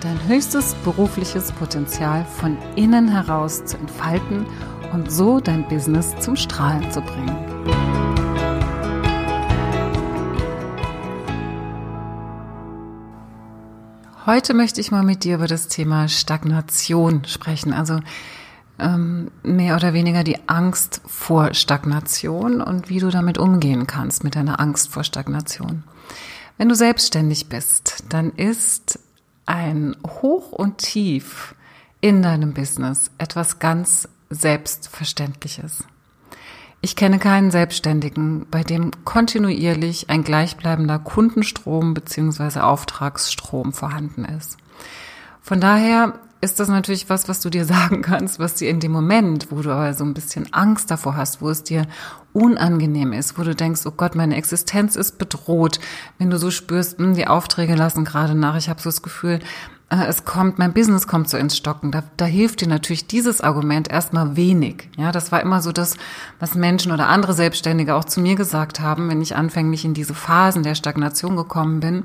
dein höchstes berufliches Potenzial von innen heraus zu entfalten und so dein Business zum Strahlen zu bringen. Heute möchte ich mal mit dir über das Thema Stagnation sprechen, also ähm, mehr oder weniger die Angst vor Stagnation und wie du damit umgehen kannst mit deiner Angst vor Stagnation. Wenn du selbstständig bist, dann ist ein Hoch und Tief in deinem Business etwas ganz Selbstverständliches. Ich kenne keinen Selbstständigen, bei dem kontinuierlich ein gleichbleibender Kundenstrom bzw. Auftragsstrom vorhanden ist. Von daher ist das natürlich was, was du dir sagen kannst, was dir in dem Moment, wo du aber so ein bisschen Angst davor hast, wo es dir unangenehm ist, wo du denkst, oh Gott, meine Existenz ist bedroht, wenn du so spürst, hm, die Aufträge lassen gerade nach, ich habe so das Gefühl, es kommt, mein Business kommt so ins Stocken. Da, da hilft dir natürlich dieses Argument erstmal wenig. Ja, das war immer so das, was Menschen oder andere Selbstständige auch zu mir gesagt haben, wenn ich anfänglich in diese Phasen der Stagnation gekommen bin.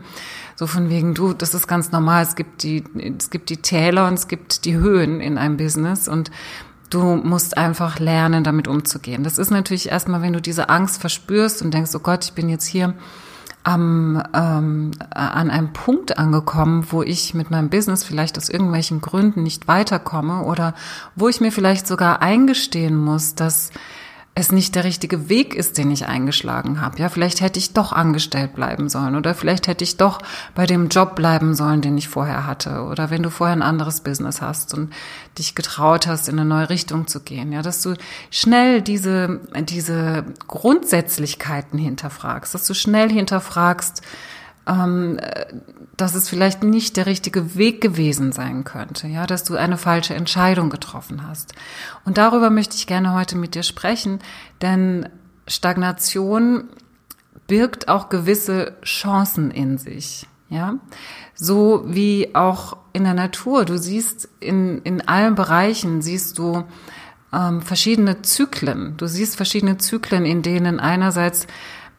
So von wegen, du, das ist ganz normal. Es gibt die, es gibt die Täler und es gibt die Höhen in einem Business und Du musst einfach lernen, damit umzugehen. Das ist natürlich erstmal, wenn du diese Angst verspürst und denkst, oh Gott, ich bin jetzt hier am, ähm, an einem Punkt angekommen, wo ich mit meinem Business vielleicht aus irgendwelchen Gründen nicht weiterkomme oder wo ich mir vielleicht sogar eingestehen muss, dass es nicht der richtige Weg ist, den ich eingeschlagen habe. Ja, vielleicht hätte ich doch angestellt bleiben sollen oder vielleicht hätte ich doch bei dem Job bleiben sollen, den ich vorher hatte oder wenn du vorher ein anderes Business hast und dich getraut hast, in eine neue Richtung zu gehen. Ja, dass du schnell diese, diese Grundsätzlichkeiten hinterfragst, dass du schnell hinterfragst, ähm, dass es vielleicht nicht der richtige Weg gewesen sein könnte, ja, dass du eine falsche Entscheidung getroffen hast. Und darüber möchte ich gerne heute mit dir sprechen, denn Stagnation birgt auch gewisse Chancen in sich, ja, so wie auch in der Natur. Du siehst in in allen Bereichen siehst du ähm, verschiedene Zyklen. Du siehst verschiedene Zyklen, in denen einerseits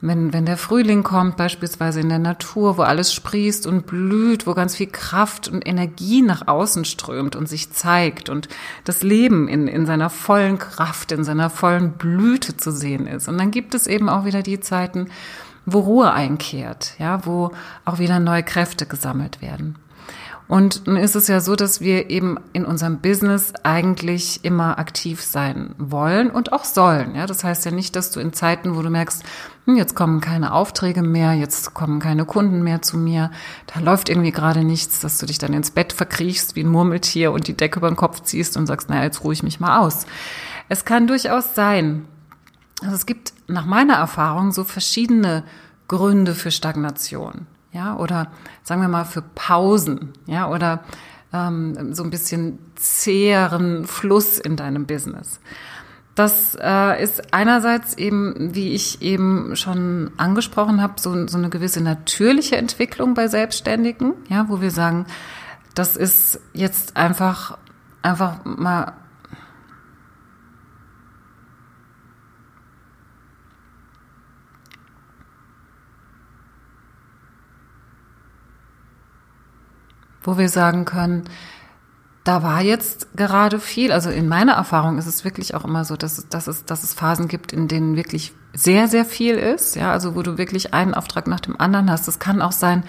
wenn, wenn der Frühling kommt, beispielsweise in der Natur, wo alles sprießt und blüht, wo ganz viel Kraft und Energie nach außen strömt und sich zeigt und das Leben in, in seiner vollen Kraft, in seiner vollen Blüte zu sehen ist. Und dann gibt es eben auch wieder die Zeiten, wo Ruhe einkehrt, ja, wo auch wieder neue Kräfte gesammelt werden. Und nun ist es ja so, dass wir eben in unserem Business eigentlich immer aktiv sein wollen und auch sollen. Ja, das heißt ja nicht, dass du in Zeiten, wo du merkst, jetzt kommen keine Aufträge mehr, jetzt kommen keine Kunden mehr zu mir, da läuft irgendwie gerade nichts, dass du dich dann ins Bett verkriechst wie ein Murmeltier und die Decke über den Kopf ziehst und sagst, naja, jetzt ruhe ich mich mal aus. Es kann durchaus sein. Also es gibt nach meiner Erfahrung so verschiedene Gründe für Stagnation ja, oder sagen wir mal für Pausen, ja, oder ähm, so ein bisschen zäheren Fluss in deinem Business. Das äh, ist einerseits eben, wie ich eben schon angesprochen habe, so, so eine gewisse natürliche Entwicklung bei Selbstständigen, ja, wo wir sagen, das ist jetzt einfach einfach mal wo wir sagen können, da war jetzt gerade viel. Also in meiner Erfahrung ist es wirklich auch immer so, dass, dass, es, dass es Phasen gibt, in denen wirklich sehr, sehr viel ist. Ja, also wo du wirklich einen Auftrag nach dem anderen hast. Es kann auch sein,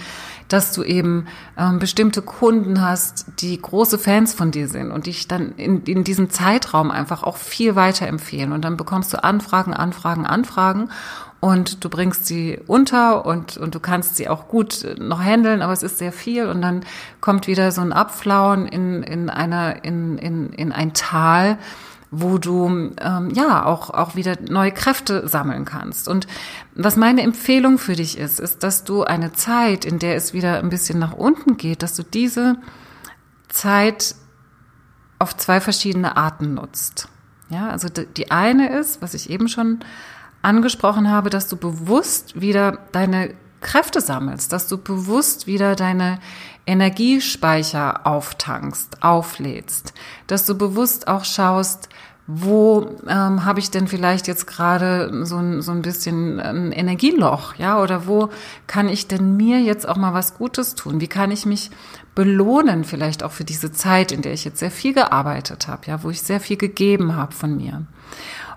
dass du eben ähm, bestimmte Kunden hast, die große Fans von dir sind und dich dann in, in diesem Zeitraum einfach auch viel weiterempfehlen. Und dann bekommst du Anfragen, Anfragen, Anfragen und du bringst sie unter und, und du kannst sie auch gut noch handeln, aber es ist sehr viel und dann kommt wieder so ein Abflauen in, in einer, in, in, in ein Tal, wo du ähm, ja auch auch wieder neue Kräfte sammeln kannst. Und was meine Empfehlung für dich ist, ist, dass du eine Zeit, in der es wieder ein bisschen nach unten geht, dass du diese Zeit auf zwei verschiedene Arten nutzt. Ja, also die eine ist, was ich eben schon angesprochen habe, dass du bewusst wieder deine Kräfte sammelst, dass du bewusst wieder deine Energiespeicher auftankst, auflädst, dass du bewusst auch schaust, wo ähm, habe ich denn vielleicht jetzt gerade so ein, so ein bisschen ein Energieloch, ja, oder wo kann ich denn mir jetzt auch mal was Gutes tun? Wie kann ich mich belohnen, vielleicht auch für diese Zeit, in der ich jetzt sehr viel gearbeitet habe, ja, wo ich sehr viel gegeben habe von mir.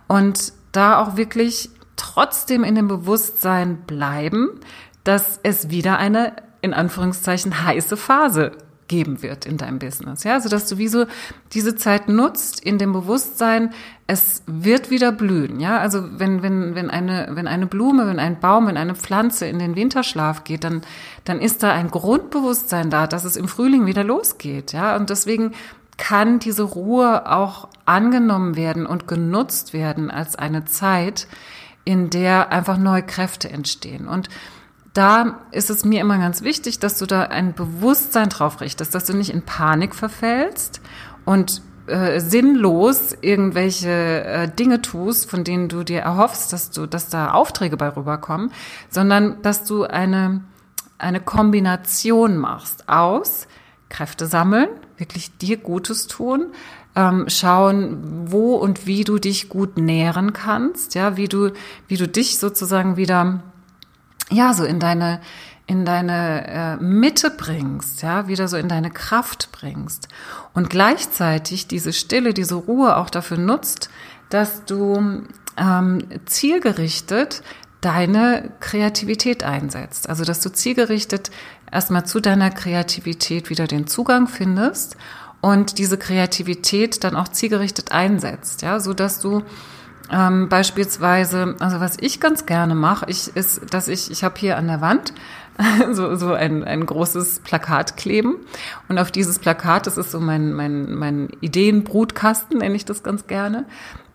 Und da auch wirklich trotzdem in dem Bewusstsein bleiben, dass es wieder eine in Anführungszeichen heiße Phase geben wird in deinem Business. Ja, also dass du wie so diese Zeit nutzt in dem Bewusstsein, es wird wieder blühen. Ja, also wenn, wenn, wenn eine, wenn eine Blume, wenn ein Baum, wenn eine Pflanze in den Winterschlaf geht, dann, dann ist da ein Grundbewusstsein da, dass es im Frühling wieder losgeht. Ja, und deswegen kann diese Ruhe auch angenommen werden und genutzt werden als eine Zeit, in der einfach neue Kräfte entstehen. Und da ist es mir immer ganz wichtig, dass du da ein Bewusstsein drauf richtest, dass du nicht in Panik verfällst und äh, sinnlos irgendwelche äh, Dinge tust, von denen du dir erhoffst, dass du, dass da Aufträge bei rüberkommen, sondern dass du eine eine Kombination machst aus Kräfte sammeln, wirklich dir Gutes tun, ähm, schauen, wo und wie du dich gut nähren kannst, ja, wie du, wie du dich sozusagen wieder ja, so in deine, in deine äh, Mitte bringst, ja, wieder so in deine Kraft bringst und gleichzeitig diese Stille, diese Ruhe auch dafür nutzt, dass du ähm, zielgerichtet deine Kreativität einsetzt. Also, dass du zielgerichtet erstmal zu deiner Kreativität wieder den Zugang findest und diese Kreativität dann auch zielgerichtet einsetzt, ja, so dass du ähm, beispielsweise, also was ich ganz gerne mache, ich, ist, dass ich, ich habe hier an der Wand so, so ein, ein großes Plakat kleben. Und auf dieses Plakat, das ist so mein, mein, mein Ideenbrutkasten, nenne ich das ganz gerne.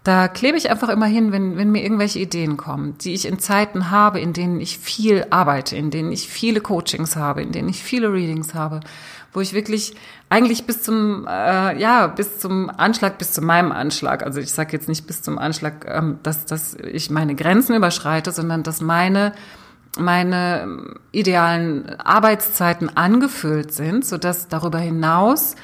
Da klebe ich einfach immer hin, wenn, wenn mir irgendwelche Ideen kommen, die ich in Zeiten habe, in denen ich viel arbeite, in denen ich viele Coachings habe, in denen ich viele Readings habe, wo ich wirklich eigentlich bis zum äh, ja bis zum Anschlag, bis zu meinem Anschlag, also ich sage jetzt nicht bis zum Anschlag, ähm, dass dass ich meine Grenzen überschreite, sondern dass meine meine idealen Arbeitszeiten angefüllt sind, so dass darüber hinaus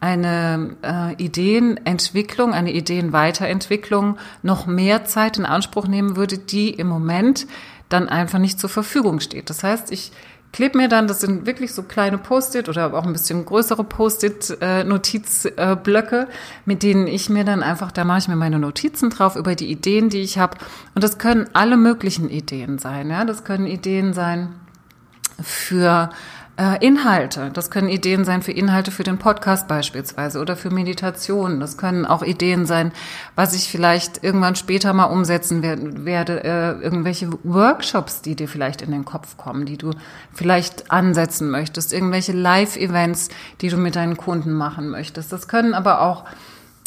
eine äh, Ideenentwicklung, eine Ideenweiterentwicklung noch mehr Zeit in Anspruch nehmen würde, die im Moment dann einfach nicht zur Verfügung steht. Das heißt, ich klebe mir dann, das sind wirklich so kleine Post-it oder auch ein bisschen größere Post-it-Notizblöcke, äh, mit denen ich mir dann einfach, da mache ich mir meine Notizen drauf über die Ideen, die ich habe. Und das können alle möglichen Ideen sein. Ja, das können Ideen sein für Inhalte. Das können Ideen sein für Inhalte für den Podcast beispielsweise oder für Meditationen. Das können auch Ideen sein, was ich vielleicht irgendwann später mal umsetzen werde, werde äh, irgendwelche Workshops, die dir vielleicht in den Kopf kommen, die du vielleicht ansetzen möchtest, irgendwelche Live-Events, die du mit deinen Kunden machen möchtest. Das können aber auch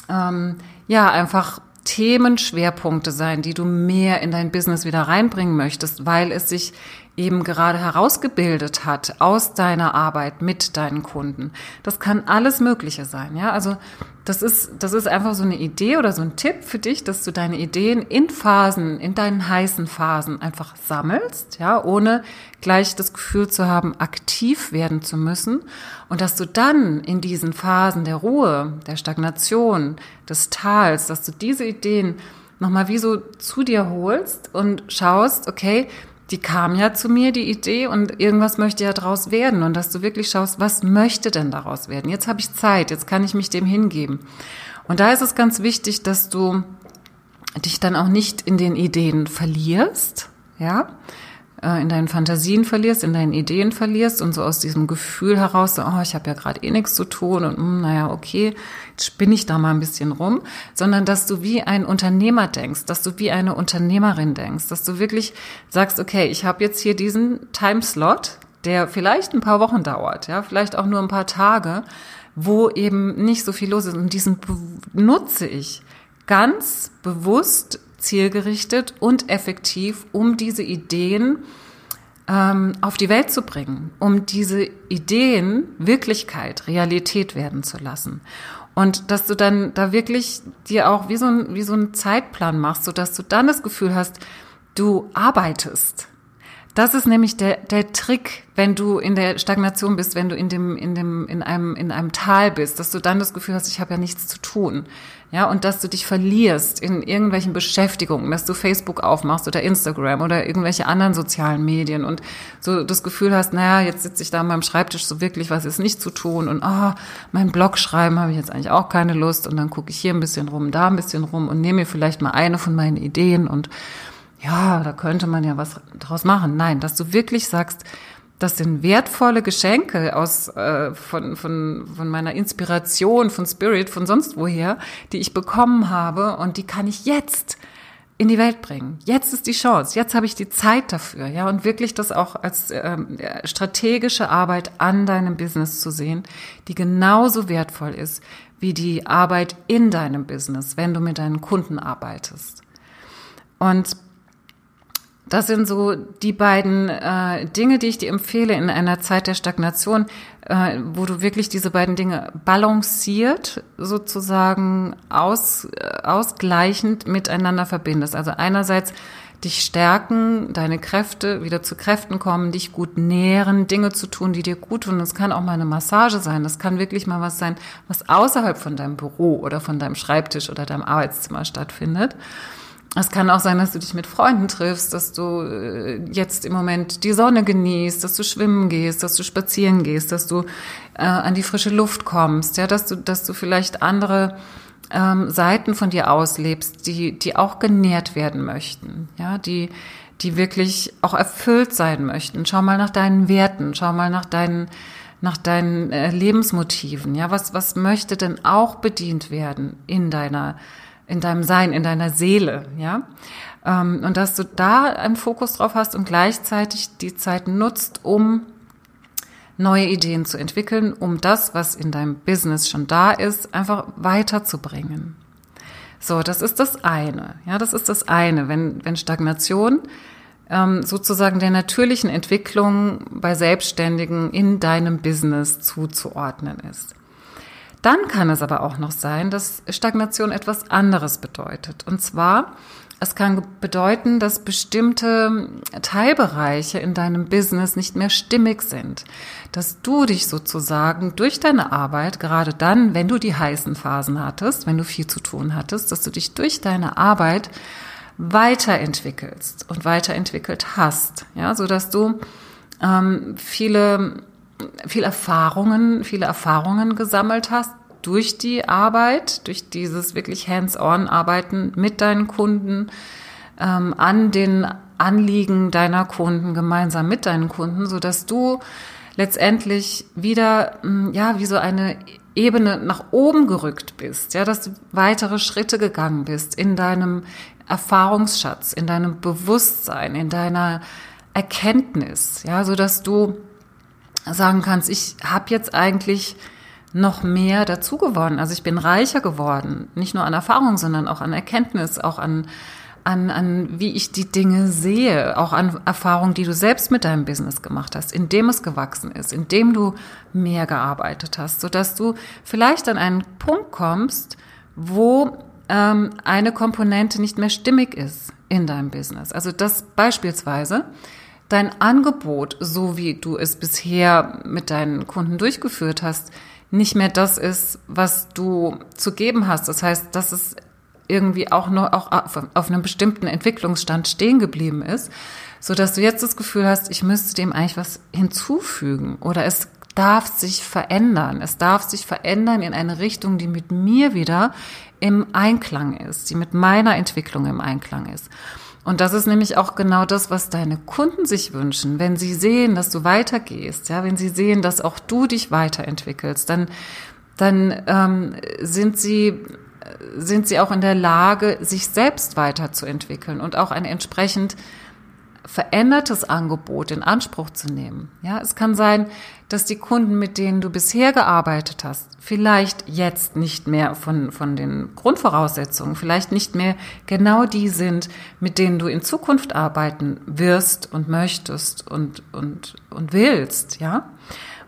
ähm, ja einfach Themenschwerpunkte sein, die du mehr in dein Business wieder reinbringen möchtest, weil es sich eben gerade herausgebildet hat aus deiner Arbeit mit deinen Kunden. Das kann alles Mögliche sein, ja. Also das ist, das ist einfach so eine Idee oder so ein Tipp für dich, dass du deine Ideen in Phasen, in deinen heißen Phasen einfach sammelst, ja, ohne gleich das Gefühl zu haben, aktiv werden zu müssen und dass du dann in diesen Phasen der Ruhe, der Stagnation, des Tals, dass du diese Ideen nochmal wie so zu dir holst und schaust, okay, die kam ja zu mir, die Idee, und irgendwas möchte ja daraus werden. Und dass du wirklich schaust, was möchte denn daraus werden? Jetzt habe ich Zeit, jetzt kann ich mich dem hingeben. Und da ist es ganz wichtig, dass du dich dann auch nicht in den Ideen verlierst, ja, in deinen Fantasien verlierst, in deinen Ideen verlierst und so aus diesem Gefühl heraus, so, oh, ich habe ja gerade eh nichts zu tun und mh, hm, naja, okay, jetzt spinne ich da mal ein bisschen rum, sondern dass du wie ein Unternehmer denkst, dass du wie eine Unternehmerin denkst, dass du wirklich sagst, okay, ich habe jetzt hier diesen Timeslot, der vielleicht ein paar Wochen dauert, ja, vielleicht auch nur ein paar Tage, wo eben nicht so viel los ist. Und diesen nutze ich ganz bewusst zielgerichtet und effektiv, um diese Ideen ähm, auf die Welt zu bringen, um diese Ideen Wirklichkeit, Realität werden zu lassen. Und dass du dann da wirklich dir auch wie so ein, wie so einen Zeitplan machst, so dass du dann das Gefühl hast, du arbeitest. Das ist nämlich der, der Trick, wenn du in der Stagnation bist, wenn du in dem, in dem, in einem, in einem Tal bist, dass du dann das Gefühl hast, ich habe ja nichts zu tun. Ja, und dass du dich verlierst in irgendwelchen Beschäftigungen, dass du Facebook aufmachst oder Instagram oder irgendwelche anderen sozialen Medien und so das Gefühl hast, naja, jetzt sitze ich da an meinem Schreibtisch, so wirklich was ist nicht zu tun und ah, oh, mein Blog schreiben habe ich jetzt eigentlich auch keine Lust und dann gucke ich hier ein bisschen rum, da ein bisschen rum und nehme mir vielleicht mal eine von meinen Ideen und ja, da könnte man ja was draus machen. Nein, dass du wirklich sagst, das sind wertvolle Geschenke aus äh, von, von, von meiner Inspiration, von Spirit, von sonst woher, die ich bekommen habe und die kann ich jetzt in die Welt bringen. Jetzt ist die Chance, jetzt habe ich die Zeit dafür, ja, und wirklich das auch als ähm, strategische Arbeit an deinem Business zu sehen, die genauso wertvoll ist wie die Arbeit in deinem Business, wenn du mit deinen Kunden arbeitest. Und das sind so die beiden äh, Dinge, die ich dir empfehle in einer Zeit der Stagnation, äh, wo du wirklich diese beiden Dinge balanciert sozusagen aus, äh, ausgleichend miteinander verbindest. Also einerseits dich stärken, deine Kräfte wieder zu Kräften kommen, dich gut nähren, Dinge zu tun, die dir gut tun. Das kann auch mal eine Massage sein. Das kann wirklich mal was sein, was außerhalb von deinem Büro oder von deinem Schreibtisch oder deinem Arbeitszimmer stattfindet. Es kann auch sein, dass du dich mit Freunden triffst, dass du äh, jetzt im Moment die Sonne genießt, dass du schwimmen gehst, dass du spazieren gehst, dass du äh, an die frische Luft kommst, ja, dass du, dass du vielleicht andere ähm, Seiten von dir auslebst, die, die auch genährt werden möchten, ja, die, die wirklich auch erfüllt sein möchten. Schau mal nach deinen Werten, schau mal nach deinen, nach deinen äh, Lebensmotiven, ja, was, was möchte denn auch bedient werden in deiner in deinem Sein, in deiner Seele, ja. Ähm, und dass du da einen Fokus drauf hast und gleichzeitig die Zeit nutzt, um neue Ideen zu entwickeln, um das, was in deinem Business schon da ist, einfach weiterzubringen. So, das ist das eine. Ja, das ist das eine. Wenn, wenn Stagnation ähm, sozusagen der natürlichen Entwicklung bei Selbstständigen in deinem Business zuzuordnen ist. Dann kann es aber auch noch sein, dass Stagnation etwas anderes bedeutet. Und zwar, es kann bedeuten, dass bestimmte Teilbereiche in deinem Business nicht mehr stimmig sind. Dass du dich sozusagen durch deine Arbeit, gerade dann, wenn du die heißen Phasen hattest, wenn du viel zu tun hattest, dass du dich durch deine Arbeit weiterentwickelst und weiterentwickelt hast. Ja, so dass du ähm, viele viel Erfahrungen, viele Erfahrungen gesammelt hast durch die Arbeit, durch dieses wirklich hands-on Arbeiten mit deinen Kunden, ähm, an den Anliegen deiner Kunden, gemeinsam mit deinen Kunden, so dass du letztendlich wieder, hm, ja, wie so eine Ebene nach oben gerückt bist, ja, dass du weitere Schritte gegangen bist in deinem Erfahrungsschatz, in deinem Bewusstsein, in deiner Erkenntnis, ja, so dass du sagen kannst, ich habe jetzt eigentlich noch mehr dazu gewonnen. Also ich bin reicher geworden, nicht nur an Erfahrung, sondern auch an Erkenntnis, auch an an, an wie ich die Dinge sehe, auch an Erfahrungen, die du selbst mit deinem Business gemacht hast, indem es gewachsen ist, indem du mehr gearbeitet hast, so dass du vielleicht an einen Punkt kommst, wo ähm, eine Komponente nicht mehr stimmig ist in deinem Business. Also das beispielsweise dein Angebot, so wie du es bisher mit deinen Kunden durchgeführt hast, nicht mehr das ist, was du zu geben hast. Das heißt, dass es irgendwie auch noch auch auf einem bestimmten Entwicklungsstand stehen geblieben ist, so dass du jetzt das Gefühl hast, ich müsste dem eigentlich was hinzufügen oder es darf sich verändern. Es darf sich verändern in eine Richtung, die mit mir wieder im Einklang ist, die mit meiner Entwicklung im Einklang ist. Und das ist nämlich auch genau das, was deine Kunden sich wünschen. Wenn sie sehen, dass du weitergehst, ja, wenn sie sehen, dass auch du dich weiterentwickelst, dann, dann ähm, sind sie sind sie auch in der Lage, sich selbst weiterzuentwickeln und auch ein entsprechend verändertes Angebot in Anspruch zu nehmen. Ja, es kann sein, dass die Kunden, mit denen du bisher gearbeitet hast, vielleicht jetzt nicht mehr von, von den Grundvoraussetzungen, vielleicht nicht mehr genau die sind, mit denen du in Zukunft arbeiten wirst und möchtest und, und, und willst, ja.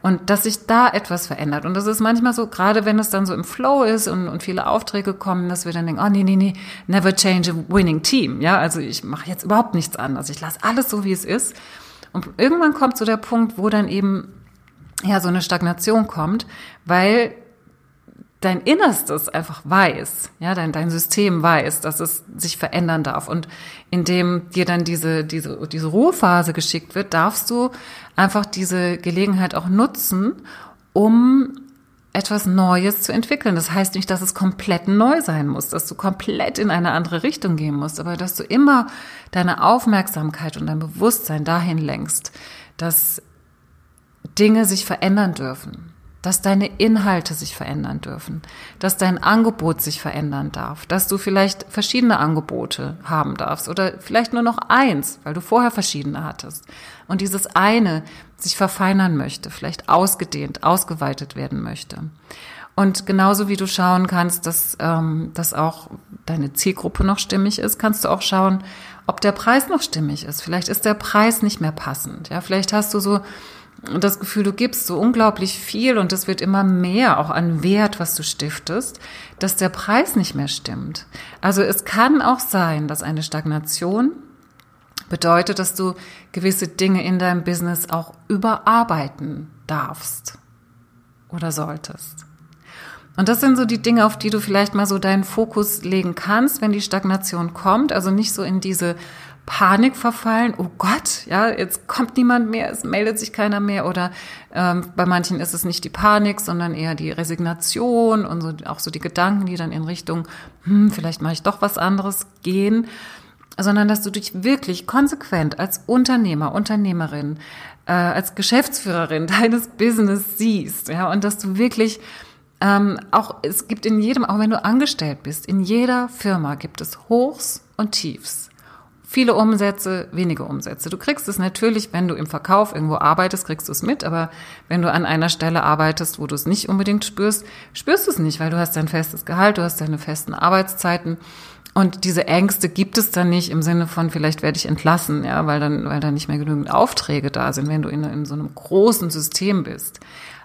Und dass sich da etwas verändert. Und das ist manchmal so, gerade wenn es dann so im Flow ist und, und viele Aufträge kommen, dass wir dann denken, oh nee, nee, nee, never change a winning team. Ja, also ich mache jetzt überhaupt nichts anderes. Ich lasse alles so, wie es ist. Und irgendwann kommt so der Punkt, wo dann eben ja so eine Stagnation kommt, weil dein Innerstes einfach weiß, ja, dein, dein System weiß, dass es sich verändern darf. Und indem dir dann diese, diese, diese Ruhephase geschickt wird, darfst du einfach diese Gelegenheit auch nutzen, um etwas Neues zu entwickeln. Das heißt nicht, dass es komplett neu sein muss, dass du komplett in eine andere Richtung gehen musst, aber dass du immer deine Aufmerksamkeit und dein Bewusstsein dahin lenkst, dass Dinge sich verändern dürfen dass deine Inhalte sich verändern dürfen, dass dein Angebot sich verändern darf, dass du vielleicht verschiedene Angebote haben darfst oder vielleicht nur noch eins, weil du vorher verschiedene hattest. Und dieses eine sich verfeinern möchte, vielleicht ausgedehnt, ausgeweitet werden möchte. Und genauso wie du schauen kannst, dass, ähm, dass auch deine Zielgruppe noch stimmig ist, kannst du auch schauen, ob der Preis noch stimmig ist. Vielleicht ist der Preis nicht mehr passend. Ja, vielleicht hast du so das Gefühl, du gibst so unglaublich viel und es wird immer mehr auch an Wert, was du stiftest, dass der Preis nicht mehr stimmt. Also es kann auch sein, dass eine Stagnation bedeutet, dass du gewisse Dinge in deinem Business auch überarbeiten darfst oder solltest. Und das sind so die Dinge, auf die du vielleicht mal so deinen Fokus legen kannst, wenn die Stagnation kommt. Also nicht so in diese Panik verfallen, oh Gott, ja, jetzt kommt niemand mehr, es meldet sich keiner mehr. Oder ähm, bei manchen ist es nicht die Panik, sondern eher die Resignation und so, auch so die Gedanken, die dann in Richtung, hm, vielleicht mache ich doch was anderes gehen, sondern dass du dich wirklich konsequent als Unternehmer, Unternehmerin, äh, als Geschäftsführerin deines Business siehst, ja, und dass du wirklich ähm, auch, es gibt in jedem, auch wenn du angestellt bist, in jeder Firma gibt es Hochs und Tiefs. Viele Umsätze, wenige Umsätze. Du kriegst es natürlich, wenn du im Verkauf irgendwo arbeitest, kriegst du es mit, aber wenn du an einer Stelle arbeitest, wo du es nicht unbedingt spürst, spürst du es nicht, weil du hast dein festes Gehalt, du hast deine festen Arbeitszeiten. Und diese Ängste gibt es dann nicht im Sinne von, vielleicht werde ich entlassen, ja, weil dann, weil dann nicht mehr genügend Aufträge da sind, wenn du in, in so einem großen System bist.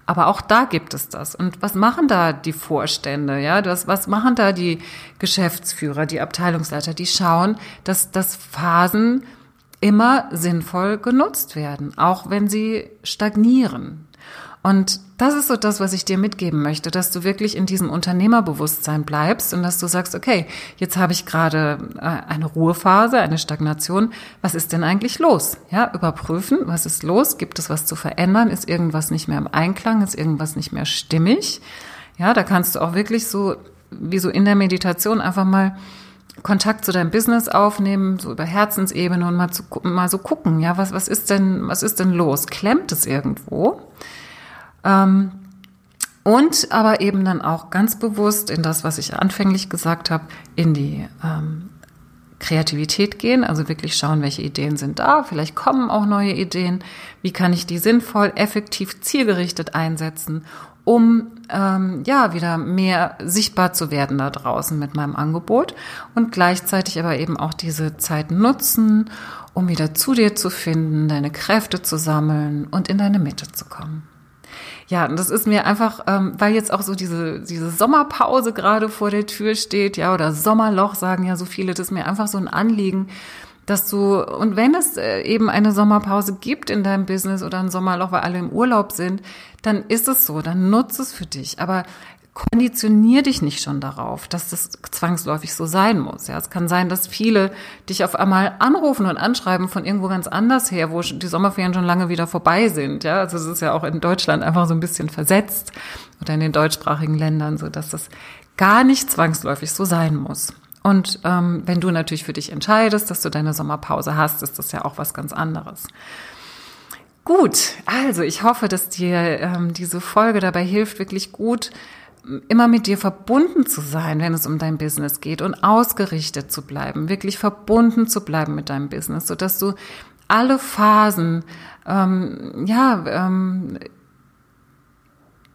Aber auch da gibt es das. Und was machen da die Vorstände? Ja, das, was machen da die Geschäftsführer, die Abteilungsleiter? Die schauen, dass, dass Phasen immer sinnvoll genutzt werden, auch wenn sie stagnieren. Und das ist so das, was ich dir mitgeben möchte, dass du wirklich in diesem Unternehmerbewusstsein bleibst und dass du sagst, okay, jetzt habe ich gerade äh, eine Ruhephase, eine Stagnation. Was ist denn eigentlich los? Ja, überprüfen, was ist los? Gibt es was zu verändern? Ist irgendwas nicht mehr im Einklang? Ist irgendwas nicht mehr stimmig? Ja, da kannst du auch wirklich so, wie so in der Meditation einfach mal Kontakt zu deinem Business aufnehmen, so über Herzensebene und mal, zu, mal so gucken, ja, was, was ist denn, was ist denn los? Klemmt es irgendwo? Ähm, und aber eben dann auch ganz bewusst in das, was ich anfänglich gesagt habe, in die ähm, Kreativität gehen, also wirklich schauen, welche Ideen sind da, vielleicht kommen auch neue Ideen, wie kann ich die sinnvoll, effektiv, zielgerichtet einsetzen, um ähm, ja wieder mehr sichtbar zu werden da draußen mit meinem Angebot und gleichzeitig aber eben auch diese Zeit nutzen, um wieder zu dir zu finden, deine Kräfte zu sammeln und in deine Mitte zu kommen. Ja, und das ist mir einfach, ähm, weil jetzt auch so diese, diese Sommerpause gerade vor der Tür steht, ja, oder Sommerloch sagen ja so viele, das ist mir einfach so ein Anliegen, dass du, und wenn es äh, eben eine Sommerpause gibt in deinem Business oder ein Sommerloch, weil alle im Urlaub sind, dann ist es so, dann nutze es für dich. Aber konditionier dich nicht schon darauf, dass das zwangsläufig so sein muss. Ja, es kann sein, dass viele dich auf einmal anrufen und anschreiben von irgendwo ganz anders her, wo die Sommerferien schon lange wieder vorbei sind. Ja, also es ist ja auch in Deutschland einfach so ein bisschen versetzt oder in den deutschsprachigen Ländern, so dass das gar nicht zwangsläufig so sein muss. Und ähm, wenn du natürlich für dich entscheidest, dass du deine Sommerpause hast, ist das ja auch was ganz anderes. Gut, also ich hoffe, dass dir ähm, diese Folge dabei hilft, wirklich gut immer mit dir verbunden zu sein, wenn es um dein Business geht und ausgerichtet zu bleiben, wirklich verbunden zu bleiben mit deinem Business, so dass du alle Phasen ähm, ja ähm,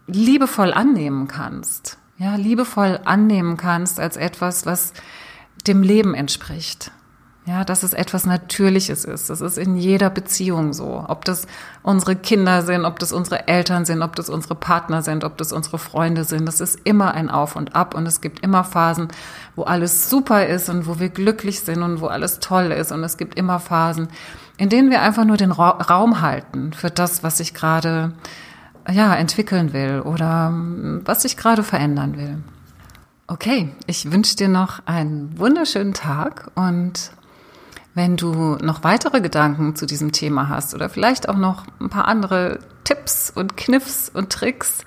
liebevoll annehmen kannst. Ja, liebevoll annehmen kannst als etwas, was dem Leben entspricht. Ja, dass es etwas Natürliches ist. Das ist in jeder Beziehung so. Ob das unsere Kinder sind, ob das unsere Eltern sind, ob das unsere Partner sind, ob das unsere Freunde sind. Das ist immer ein Auf und Ab und es gibt immer Phasen, wo alles super ist und wo wir glücklich sind und wo alles toll ist. Und es gibt immer Phasen, in denen wir einfach nur den Raum halten für das, was sich gerade, ja, entwickeln will oder hm, was sich gerade verändern will. Okay, ich wünsche dir noch einen wunderschönen Tag und wenn du noch weitere Gedanken zu diesem Thema hast oder vielleicht auch noch ein paar andere Tipps und Kniffs und Tricks,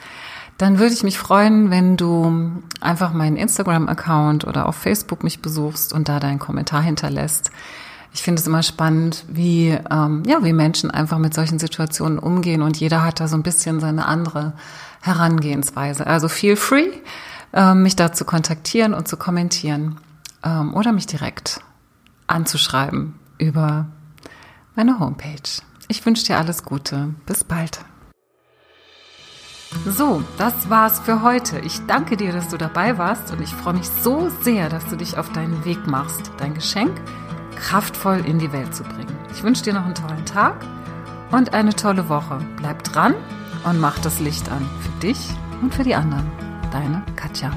dann würde ich mich freuen, wenn du einfach meinen Instagram-Account oder auf Facebook mich besuchst und da deinen Kommentar hinterlässt. Ich finde es immer spannend, wie, ähm, ja, wie Menschen einfach mit solchen Situationen umgehen und jeder hat da so ein bisschen seine andere Herangehensweise. Also feel free, ähm, mich da zu kontaktieren und zu kommentieren ähm, oder mich direkt anzuschreiben über meine Homepage. Ich wünsche dir alles Gute. Bis bald. So, das war's für heute. Ich danke dir, dass du dabei warst und ich freue mich so sehr, dass du dich auf deinen Weg machst, dein Geschenk kraftvoll in die Welt zu bringen. Ich wünsche dir noch einen tollen Tag und eine tolle Woche. Bleib dran und mach das Licht an für dich und für die anderen. Deine Katja.